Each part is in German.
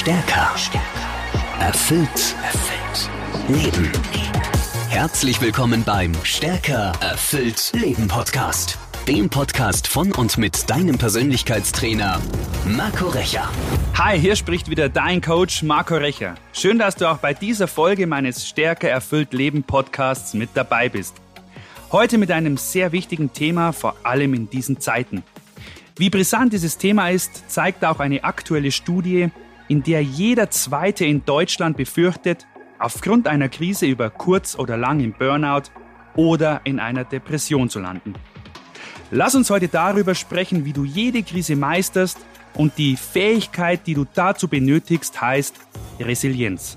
Stärker. Erfüllt. Erfüllt. Leben. Herzlich willkommen beim Stärker. Erfüllt. Leben Podcast. Dem Podcast von und mit deinem Persönlichkeitstrainer Marco Recher. Hi, hier spricht wieder dein Coach Marco Recher. Schön, dass du auch bei dieser Folge meines Stärker erfüllt Leben Podcasts mit dabei bist. Heute mit einem sehr wichtigen Thema, vor allem in diesen Zeiten. Wie brisant dieses Thema ist, zeigt auch eine aktuelle Studie, in der jeder Zweite in Deutschland befürchtet, aufgrund einer Krise über kurz oder lang im Burnout oder in einer Depression zu landen. Lass uns heute darüber sprechen, wie du jede Krise meisterst und die Fähigkeit, die du dazu benötigst, heißt Resilienz.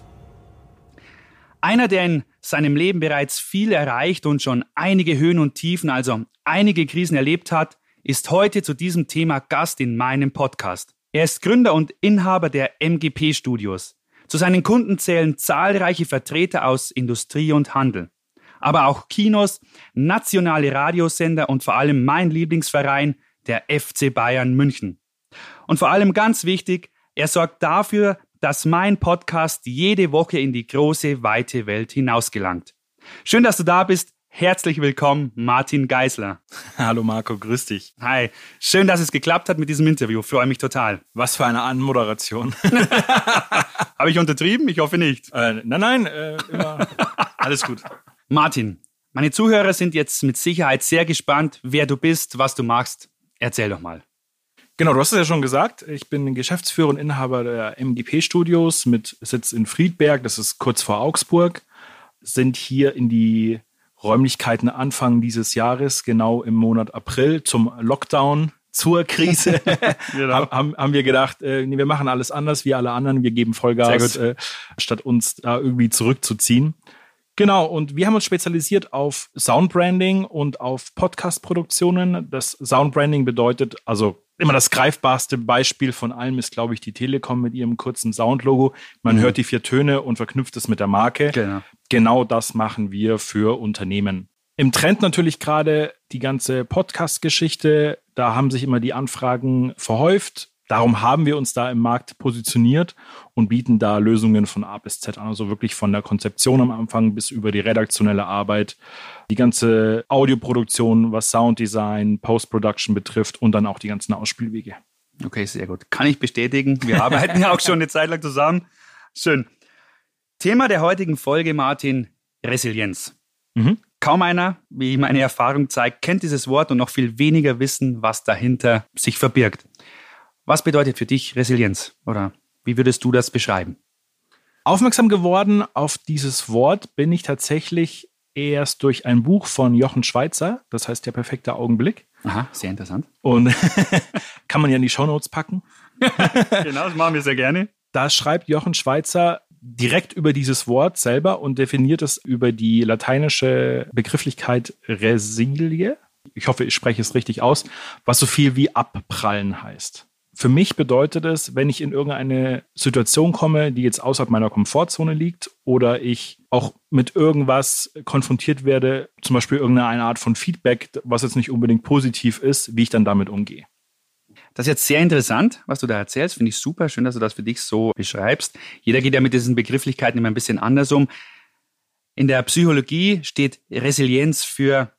Einer, der in seinem Leben bereits viel erreicht und schon einige Höhen und Tiefen, also einige Krisen erlebt hat, ist heute zu diesem Thema Gast in meinem Podcast. Er ist Gründer und Inhaber der MGP Studios. Zu seinen Kunden zählen zahlreiche Vertreter aus Industrie und Handel. Aber auch Kinos, nationale Radiosender und vor allem mein Lieblingsverein, der FC Bayern München. Und vor allem ganz wichtig, er sorgt dafür, dass mein Podcast jede Woche in die große, weite Welt hinausgelangt. Schön, dass du da bist. Herzlich willkommen, Martin Geisler. Hallo Marco, grüß dich. Hi, schön, dass es geklappt hat mit diesem Interview. Freue mich total. Was für eine Anmoderation. Habe ich untertrieben? Ich hoffe nicht. Äh, nein, nein, äh, immer alles gut. Martin, meine Zuhörer sind jetzt mit Sicherheit sehr gespannt, wer du bist, was du machst. Erzähl doch mal. Genau, du hast es ja schon gesagt. Ich bin Geschäftsführer und Inhaber der MGP Studios mit Sitz in Friedberg. Das ist kurz vor Augsburg. Sind hier in die Räumlichkeiten Anfang dieses Jahres, genau im Monat April, zum Lockdown, zur Krise, genau. haben, haben wir gedacht, äh, nee, wir machen alles anders wie alle anderen, wir geben Vollgas, äh, statt uns da irgendwie zurückzuziehen. Genau, und wir haben uns spezialisiert auf Soundbranding und auf Podcast-Produktionen. Das Soundbranding bedeutet, also immer das greifbarste Beispiel von allem ist, glaube ich, die Telekom mit ihrem kurzen Soundlogo. Man mhm. hört die vier Töne und verknüpft es mit der Marke. Genau. Genau das machen wir für Unternehmen. Im Trend natürlich gerade die ganze Podcast-Geschichte. Da haben sich immer die Anfragen verhäuft. Darum haben wir uns da im Markt positioniert und bieten da Lösungen von A bis Z an, also wirklich von der Konzeption am Anfang bis über die redaktionelle Arbeit, die ganze Audioproduktion, was Sounddesign, Post-Production betrifft und dann auch die ganzen Ausspielwege. Okay, sehr gut. Kann ich bestätigen. Wir arbeiten ja auch schon eine Zeit lang zusammen. Schön. Thema der heutigen Folge, Martin, Resilienz. Mhm. Kaum einer, wie meine Erfahrung zeigt, kennt dieses Wort und noch viel weniger wissen, was dahinter sich verbirgt. Was bedeutet für dich Resilienz oder wie würdest du das beschreiben? Aufmerksam geworden auf dieses Wort bin ich tatsächlich erst durch ein Buch von Jochen Schweizer, das heißt Der perfekte Augenblick. Aha, sehr interessant. Und kann man ja in die Shownotes packen. genau, das machen wir sehr gerne. Da schreibt Jochen Schweizer direkt über dieses Wort selber und definiert es über die lateinische Begrifflichkeit Resilie. Ich hoffe, ich spreche es richtig aus, was so viel wie abprallen heißt. Für mich bedeutet es, wenn ich in irgendeine Situation komme, die jetzt außerhalb meiner Komfortzone liegt oder ich auch mit irgendwas konfrontiert werde, zum Beispiel irgendeine Art von Feedback, was jetzt nicht unbedingt positiv ist, wie ich dann damit umgehe. Das ist jetzt sehr interessant, was du da erzählst. Finde ich super. Schön, dass du das für dich so beschreibst. Jeder geht ja mit diesen Begrifflichkeiten immer ein bisschen anders um. In der Psychologie steht Resilienz für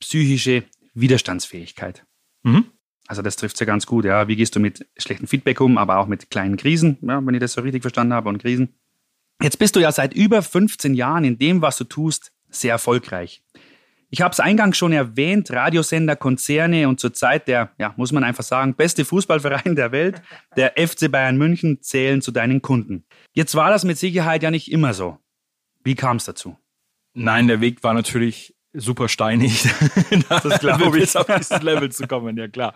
psychische Widerstandsfähigkeit. Mhm. Also das trifft ja ganz gut. Ja, wie gehst du mit schlechtem Feedback um, aber auch mit kleinen Krisen, ja, wenn ich das so richtig verstanden habe und Krisen. Jetzt bist du ja seit über 15 Jahren in dem, was du tust, sehr erfolgreich. Ich habe es eingangs schon erwähnt, Radiosender, Konzerne und zurzeit der, ja, muss man einfach sagen, beste Fußballverein der Welt, der FC Bayern München, zählen zu deinen Kunden. Jetzt war das mit Sicherheit ja nicht immer so. Wie kam es dazu? Nein, der Weg war natürlich super steinig, das glaube ich, auf dieses Level zu kommen, ja klar.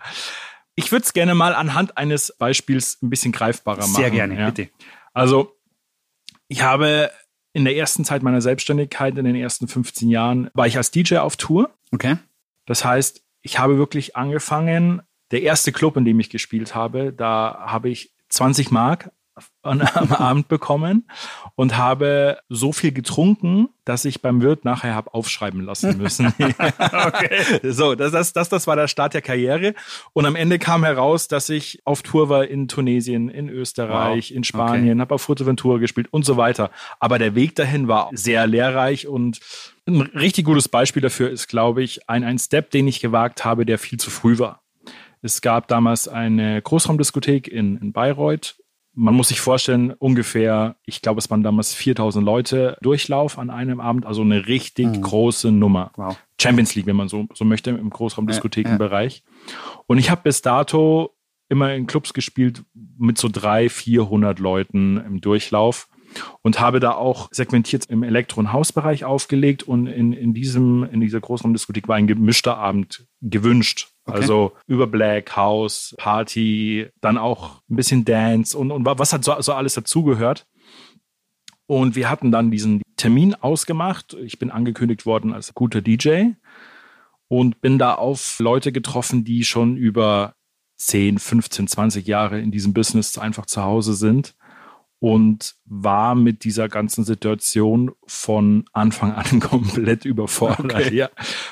Ich würde es gerne mal anhand eines Beispiels ein bisschen greifbarer machen. Sehr gerne, ja. bitte. Also, ich habe in der ersten Zeit meiner Selbstständigkeit, in den ersten 15 Jahren, war ich als DJ auf Tour. Okay. Das heißt, ich habe wirklich angefangen, der erste Club, in dem ich gespielt habe, da habe ich 20 Mark am Abend bekommen und habe so viel getrunken, dass ich beim Wirt nachher habe aufschreiben lassen müssen. okay. So, das, das, das, das war der Start der Karriere. Und am Ende kam heraus, dass ich auf Tour war in Tunesien, in Österreich, wow. in Spanien, okay. habe auf Fuerteventura gespielt und so weiter. Aber der Weg dahin war sehr lehrreich und ein richtig gutes Beispiel dafür ist, glaube ich, ein, ein Step, den ich gewagt habe, der viel zu früh war. Es gab damals eine Großraumdiskothek in, in Bayreuth. Man muss sich vorstellen, ungefähr, ich glaube, es waren damals 4000 Leute Durchlauf an einem Abend, also eine richtig mhm. große Nummer. Wow. Champions League, wenn man so, so möchte, im Großraumdiskothekenbereich. Ja, ja. Und ich habe bis dato immer in Clubs gespielt mit so 300, 400 Leuten im Durchlauf und habe da auch segmentiert im Elektro- und Hausbereich aufgelegt und in, in, diesem, in dieser Großraumdiskothek war ein gemischter Abend gewünscht. Okay. Also über Black, House, Party, dann auch ein bisschen Dance und, und was hat so, so alles dazugehört. Und wir hatten dann diesen Termin ausgemacht. Ich bin angekündigt worden als guter DJ und bin da auf Leute getroffen, die schon über 10, 15, 20 Jahre in diesem Business einfach zu Hause sind und war mit dieser ganzen Situation von Anfang an komplett überfordert. Okay. Ja.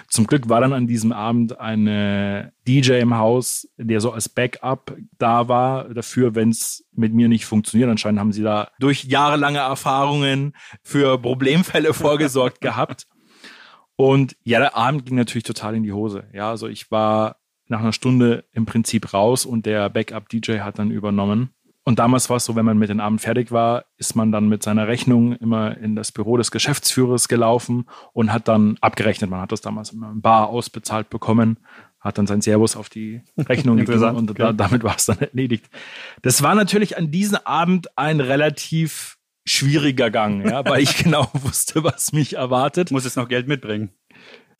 Zum Glück war dann an diesem Abend eine DJ im Haus, der so als Backup da war dafür, wenn es mit mir nicht funktioniert. Anscheinend haben sie da durch jahrelange Erfahrungen für Problemfälle vorgesorgt gehabt. Und ja, der Abend ging natürlich total in die Hose. Ja, also ich war nach einer Stunde im Prinzip raus und der Backup-DJ hat dann übernommen. Und damals war es so, wenn man mit dem Abend fertig war, ist man dann mit seiner Rechnung immer in das Büro des Geschäftsführers gelaufen und hat dann abgerechnet. Man hat das damals immer im Bar ausbezahlt bekommen, hat dann sein Servus auf die Rechnung gegeben und da, damit war es dann erledigt. Das war natürlich an diesem Abend ein relativ schwieriger Gang, ja, weil ich genau wusste, was mich erwartet. Muss jetzt noch Geld mitbringen.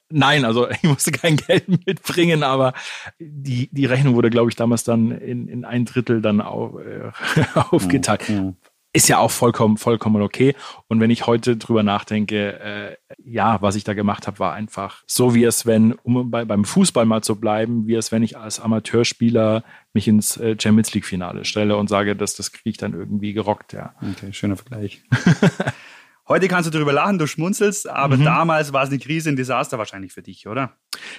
Nein, also ich musste kein Geld mitbringen, aber die, die Rechnung wurde, glaube ich, damals dann in, in ein Drittel dann auf, äh, aufgeteilt. Mhm. Ist ja auch vollkommen, vollkommen okay. Und wenn ich heute drüber nachdenke, äh, ja, was ich da gemacht habe, war einfach so, wie es, wenn, um bei, beim Fußball mal zu bleiben, wie es, wenn ich als Amateurspieler mich ins äh, Champions League-Finale stelle und sage, dass das kriege ich dann irgendwie gerockt, ja. Okay, schöner Vergleich. Heute kannst du darüber lachen, du schmunzelst, aber mhm. damals war es eine Krise, ein Desaster wahrscheinlich für dich, oder?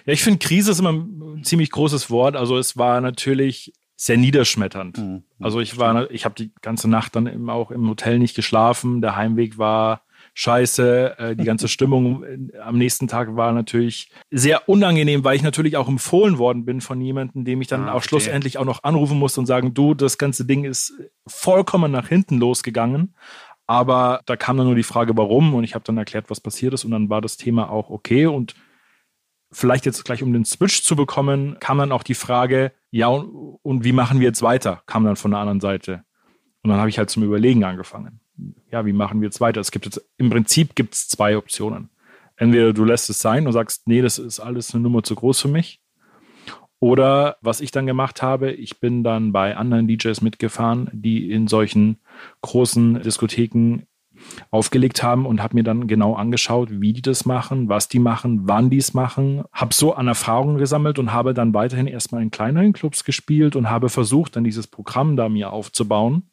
Ja, ich finde, Krise ist immer ein ziemlich großes Wort. Also es war natürlich sehr niederschmetternd. Mhm. Also ich war, ich habe die ganze Nacht dann eben auch im Hotel nicht geschlafen. Der Heimweg war scheiße. Äh, die ganze Stimmung am nächsten Tag war natürlich sehr unangenehm, weil ich natürlich auch empfohlen worden bin von jemandem, dem ich dann ah, auch okay. schlussendlich auch noch anrufen musste und sagen, du, das ganze Ding ist vollkommen nach hinten losgegangen. Aber da kam dann nur die Frage, warum, und ich habe dann erklärt, was passiert ist, und dann war das Thema auch okay. Und vielleicht jetzt gleich, um den Switch zu bekommen, kam dann auch die Frage, ja, und, und wie machen wir jetzt weiter? Kam dann von der anderen Seite. Und dann habe ich halt zum Überlegen angefangen. Ja, wie machen wir jetzt weiter? Es gibt jetzt, im Prinzip gibt es zwei Optionen. Entweder du lässt es sein und sagst, nee, das ist alles eine Nummer zu groß für mich. Oder was ich dann gemacht habe, ich bin dann bei anderen DJs mitgefahren, die in solchen großen Diskotheken aufgelegt haben und habe mir dann genau angeschaut, wie die das machen, was die machen, wann die es machen. Habe so an Erfahrungen gesammelt und habe dann weiterhin erstmal in kleineren Clubs gespielt und habe versucht, dann dieses Programm da mir aufzubauen,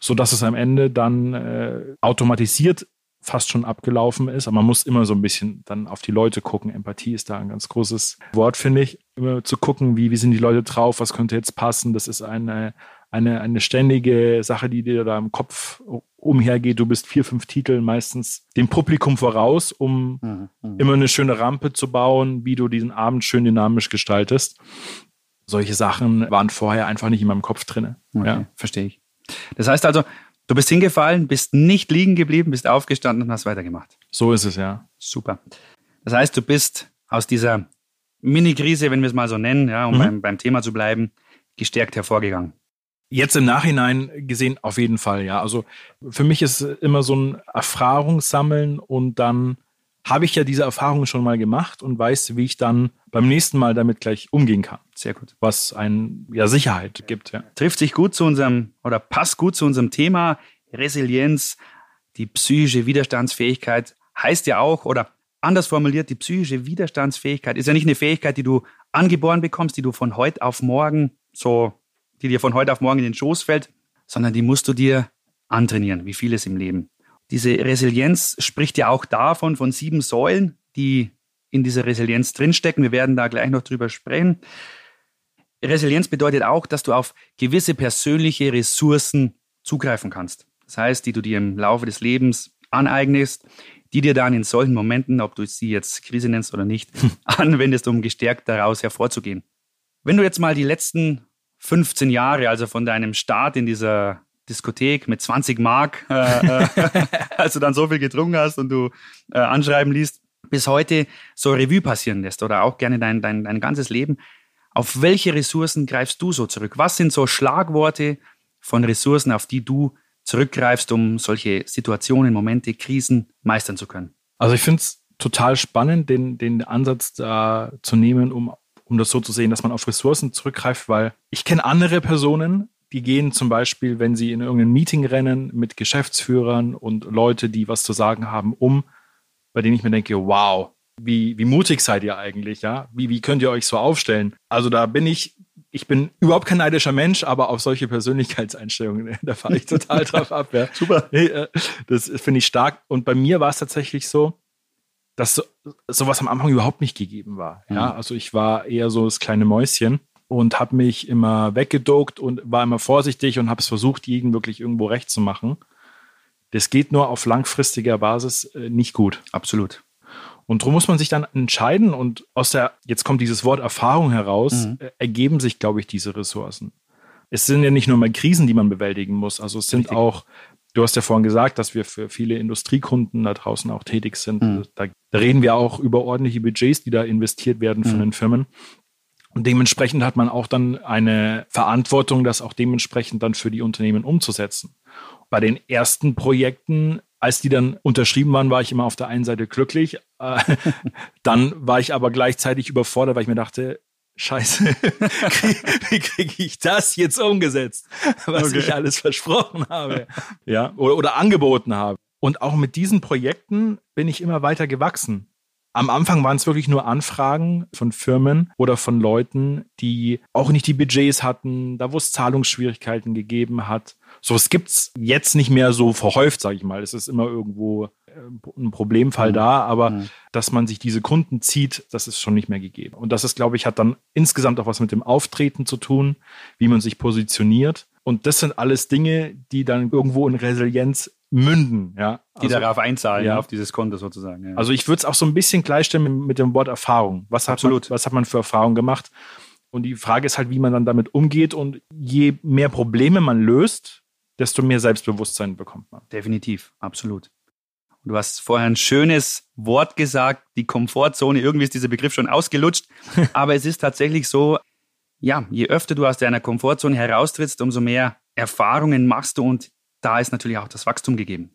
sodass es am Ende dann äh, automatisiert fast schon abgelaufen ist. Aber man muss immer so ein bisschen dann auf die Leute gucken. Empathie ist da ein ganz großes Wort, finde ich. Immer zu gucken, wie, wie sind die Leute drauf, was könnte jetzt passen. Das ist eine, eine, eine ständige Sache, die dir da im Kopf umhergeht. Du bist vier, fünf Titel meistens dem Publikum voraus, um mhm, mhm. immer eine schöne Rampe zu bauen, wie du diesen Abend schön dynamisch gestaltest. Solche Sachen waren vorher einfach nicht in meinem Kopf drin. Okay, ja. Verstehe ich. Das heißt also, Du bist hingefallen, bist nicht liegen geblieben, bist aufgestanden und hast weitergemacht. So ist es, ja. Super. Das heißt, du bist aus dieser Mini-Krise, wenn wir es mal so nennen, ja, um mhm. beim, beim Thema zu bleiben, gestärkt hervorgegangen. Jetzt im Nachhinein gesehen auf jeden Fall, ja. Also für mich ist immer so ein Erfahrungssammeln und dann habe ich ja diese Erfahrung schon mal gemacht und weiß, wie ich dann beim nächsten Mal damit gleich umgehen kann. Sehr gut. Was ein ja Sicherheit gibt. Ja. Trifft sich gut zu unserem oder passt gut zu unserem Thema Resilienz, die psychische Widerstandsfähigkeit heißt ja auch oder anders formuliert, die psychische Widerstandsfähigkeit ist ja nicht eine Fähigkeit, die du angeboren bekommst, die du von heute auf morgen so, die dir von heute auf morgen in den Schoß fällt, sondern die musst du dir antrainieren, wie vieles im Leben. Diese Resilienz spricht ja auch davon, von sieben Säulen, die in dieser Resilienz drinstecken. Wir werden da gleich noch drüber sprechen. Resilienz bedeutet auch, dass du auf gewisse persönliche Ressourcen zugreifen kannst. Das heißt, die du dir im Laufe des Lebens aneignest, die dir dann in solchen Momenten, ob du sie jetzt Krise nennst oder nicht, anwendest, um gestärkt daraus hervorzugehen. Wenn du jetzt mal die letzten 15 Jahre, also von deinem Start in dieser Diskothek mit 20 Mark, äh, äh, als du dann so viel getrunken hast und du äh, anschreiben liest, bis heute so Revue passieren lässt oder auch gerne dein, dein, dein ganzes Leben. Auf welche Ressourcen greifst du so zurück? Was sind so Schlagworte von Ressourcen, auf die du zurückgreifst, um solche Situationen, Momente, Krisen meistern zu können? Also ich finde es total spannend, den, den Ansatz da zu nehmen, um, um das so zu sehen, dass man auf Ressourcen zurückgreift, weil ich kenne andere Personen, die gehen zum Beispiel, wenn sie in irgendein Meeting rennen mit Geschäftsführern und Leute, die was zu sagen haben, um, bei denen ich mir denke, wow, wie, wie mutig seid ihr eigentlich, ja? Wie, wie könnt ihr euch so aufstellen? Also da bin ich, ich bin überhaupt kein neidischer Mensch, aber auf solche Persönlichkeitseinstellungen, da fahre ich total drauf ab. Ja. Super. Äh, das finde ich stark. Und bei mir war es tatsächlich so, dass so, sowas am Anfang überhaupt nicht gegeben war. Ja, mhm. also ich war eher so das kleine Mäuschen und habe mich immer weggedokt und war immer vorsichtig und habe es versucht, jeden wirklich irgendwo recht zu machen. Das geht nur auf langfristiger Basis äh, nicht gut. Absolut. Und darum muss man sich dann entscheiden und aus der, jetzt kommt dieses Wort Erfahrung heraus, mhm. äh, ergeben sich, glaube ich, diese Ressourcen. Es sind ja nicht nur mal Krisen, die man bewältigen muss. Also es sind Richtig. auch, du hast ja vorhin gesagt, dass wir für viele Industriekunden da draußen auch tätig sind. Mhm. Da, da, reden wir auch über ordentliche Budgets, die da investiert werden von mhm. den Firmen. Und dementsprechend hat man auch dann eine Verantwortung, das auch dementsprechend dann für die Unternehmen umzusetzen. Bei den ersten Projekten als die dann unterschrieben waren, war ich immer auf der einen Seite glücklich. Äh, dann war ich aber gleichzeitig überfordert, weil ich mir dachte, Scheiße, wie kriege ich das jetzt umgesetzt, was okay. ich alles versprochen habe, ja, oder, oder angeboten habe. Und auch mit diesen Projekten bin ich immer weiter gewachsen. Am Anfang waren es wirklich nur Anfragen von Firmen oder von Leuten, die auch nicht die Budgets hatten, da wo es Zahlungsschwierigkeiten gegeben hat. So, es gibt's jetzt nicht mehr so verhäuft, sage ich mal. Es ist immer irgendwo äh, ein Problemfall mhm. da, aber mhm. dass man sich diese Kunden zieht, das ist schon nicht mehr gegeben. Und das ist, glaube ich, hat dann insgesamt auch was mit dem Auftreten zu tun, wie man sich positioniert. Und das sind alles Dinge, die dann irgendwo in Resilienz münden, ja. Die also, darauf einzahlen, ja. auf dieses Konto sozusagen. Ja. Also ich würde es auch so ein bisschen gleichstellen mit, dem Wort Erfahrung. Was hat, Absolut. Man, was hat man für Erfahrung gemacht? Und die Frage ist halt, wie man dann damit umgeht. Und je mehr Probleme man löst, desto mehr Selbstbewusstsein bekommt man. Definitiv, absolut. Du hast vorher ein schönes Wort gesagt, die Komfortzone. Irgendwie ist dieser Begriff schon ausgelutscht. Aber es ist tatsächlich so, ja, je öfter du aus deiner Komfortzone heraustrittst, umso mehr Erfahrungen machst du und da ist natürlich auch das Wachstum gegeben.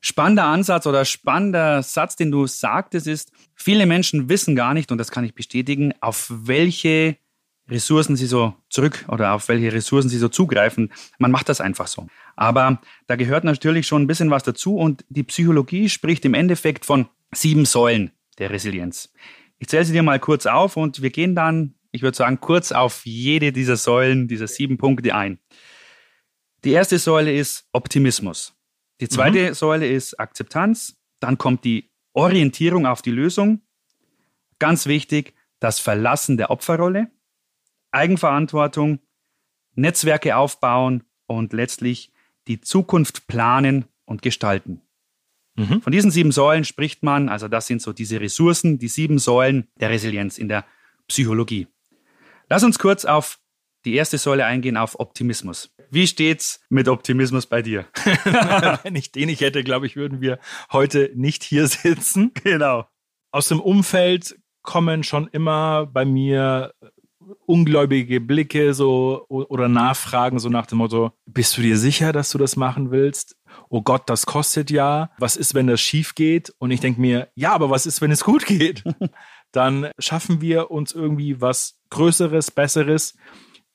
Spannender Ansatz oder spannender Satz, den du sagtest, ist, viele Menschen wissen gar nicht, und das kann ich bestätigen, auf welche Ressourcen sie so zurück oder auf welche Ressourcen sie so zugreifen. Man macht das einfach so. Aber da gehört natürlich schon ein bisschen was dazu und die Psychologie spricht im Endeffekt von sieben Säulen der Resilienz. Ich zähle sie dir mal kurz auf und wir gehen dann, ich würde sagen, kurz auf jede dieser Säulen, dieser sieben Punkte ein. Die erste Säule ist Optimismus. Die zweite mhm. Säule ist Akzeptanz. Dann kommt die Orientierung auf die Lösung. Ganz wichtig, das Verlassen der Opferrolle. Eigenverantwortung, Netzwerke aufbauen und letztlich die Zukunft planen und gestalten. Mhm. Von diesen sieben Säulen spricht man, also das sind so diese Ressourcen, die sieben Säulen der Resilienz in der Psychologie. Lass uns kurz auf die erste Säule eingehen, auf Optimismus. Wie steht's mit Optimismus bei dir? Wenn ich den nicht hätte, glaube ich, würden wir heute nicht hier sitzen. Genau. Aus dem Umfeld kommen schon immer bei mir ungläubige Blicke so oder Nachfragen so nach dem Motto, bist du dir sicher, dass du das machen willst? Oh Gott, das kostet ja. Was ist, wenn das schief geht? Und ich denke mir, ja, aber was ist, wenn es gut geht? Dann schaffen wir uns irgendwie was Größeres, Besseres,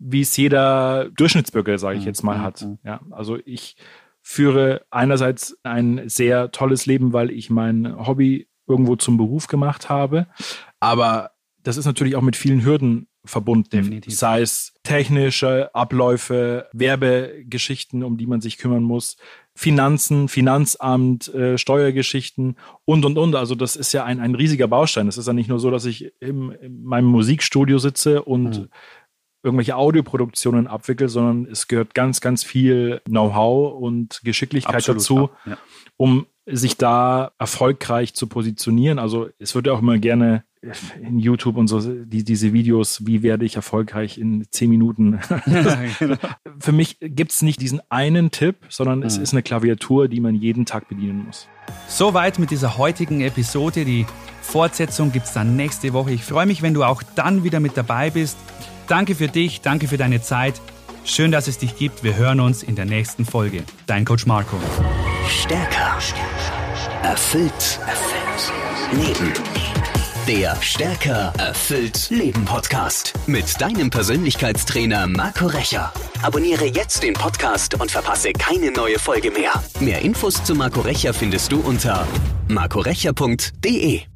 wie es jeder Durchschnittsbürger, sage ich mhm, jetzt mal, mhm, hat. Mhm. Ja, also ich führe einerseits ein sehr tolles Leben, weil ich mein Hobby irgendwo zum Beruf gemacht habe. Aber das ist natürlich auch mit vielen Hürden verbunden. Definitiv. Sei es technische Abläufe, Werbegeschichten, um die man sich kümmern muss, Finanzen, Finanzamt, äh, Steuergeschichten und, und, und. Also das ist ja ein, ein riesiger Baustein. Es ist ja nicht nur so, dass ich im, in meinem Musikstudio sitze und Mhm. Irgendwelche Audioproduktionen abwickle, sondern es gehört ganz, ganz viel Know-how und Geschicklichkeit Absolut, dazu, ja. um sich da erfolgreich zu positionieren. Also es wird ja auch immer gerne in YouTube und so die, diese Videos, wie werde ich erfolgreich in zehn Minuten. Für mich gibt es nicht diesen einen Tipp, sondern es Mhm. ist eine Klaviatur, die man jeden Tag bedienen muss. Soweit mit dieser heutigen Episode. Die Fortsetzung gibt es dann nächste Woche. Ich freue mich, wenn du auch dann wieder mit dabei bist. Danke für dich, danke für deine Zeit. Schön, dass es dich gibt. Wir hören uns in der nächsten Folge. Dein Coach Marco. Stärker. Erfüllt. Erfüllt. Leben. Der Stärker erfüllt Leben Podcast mit deinem Persönlichkeitstrainer Marco Recher. Abonniere jetzt den Podcast und verpasse keine neue Folge mehr. Mehr Infos zu Marco Recher findest du unter marcorecher.de.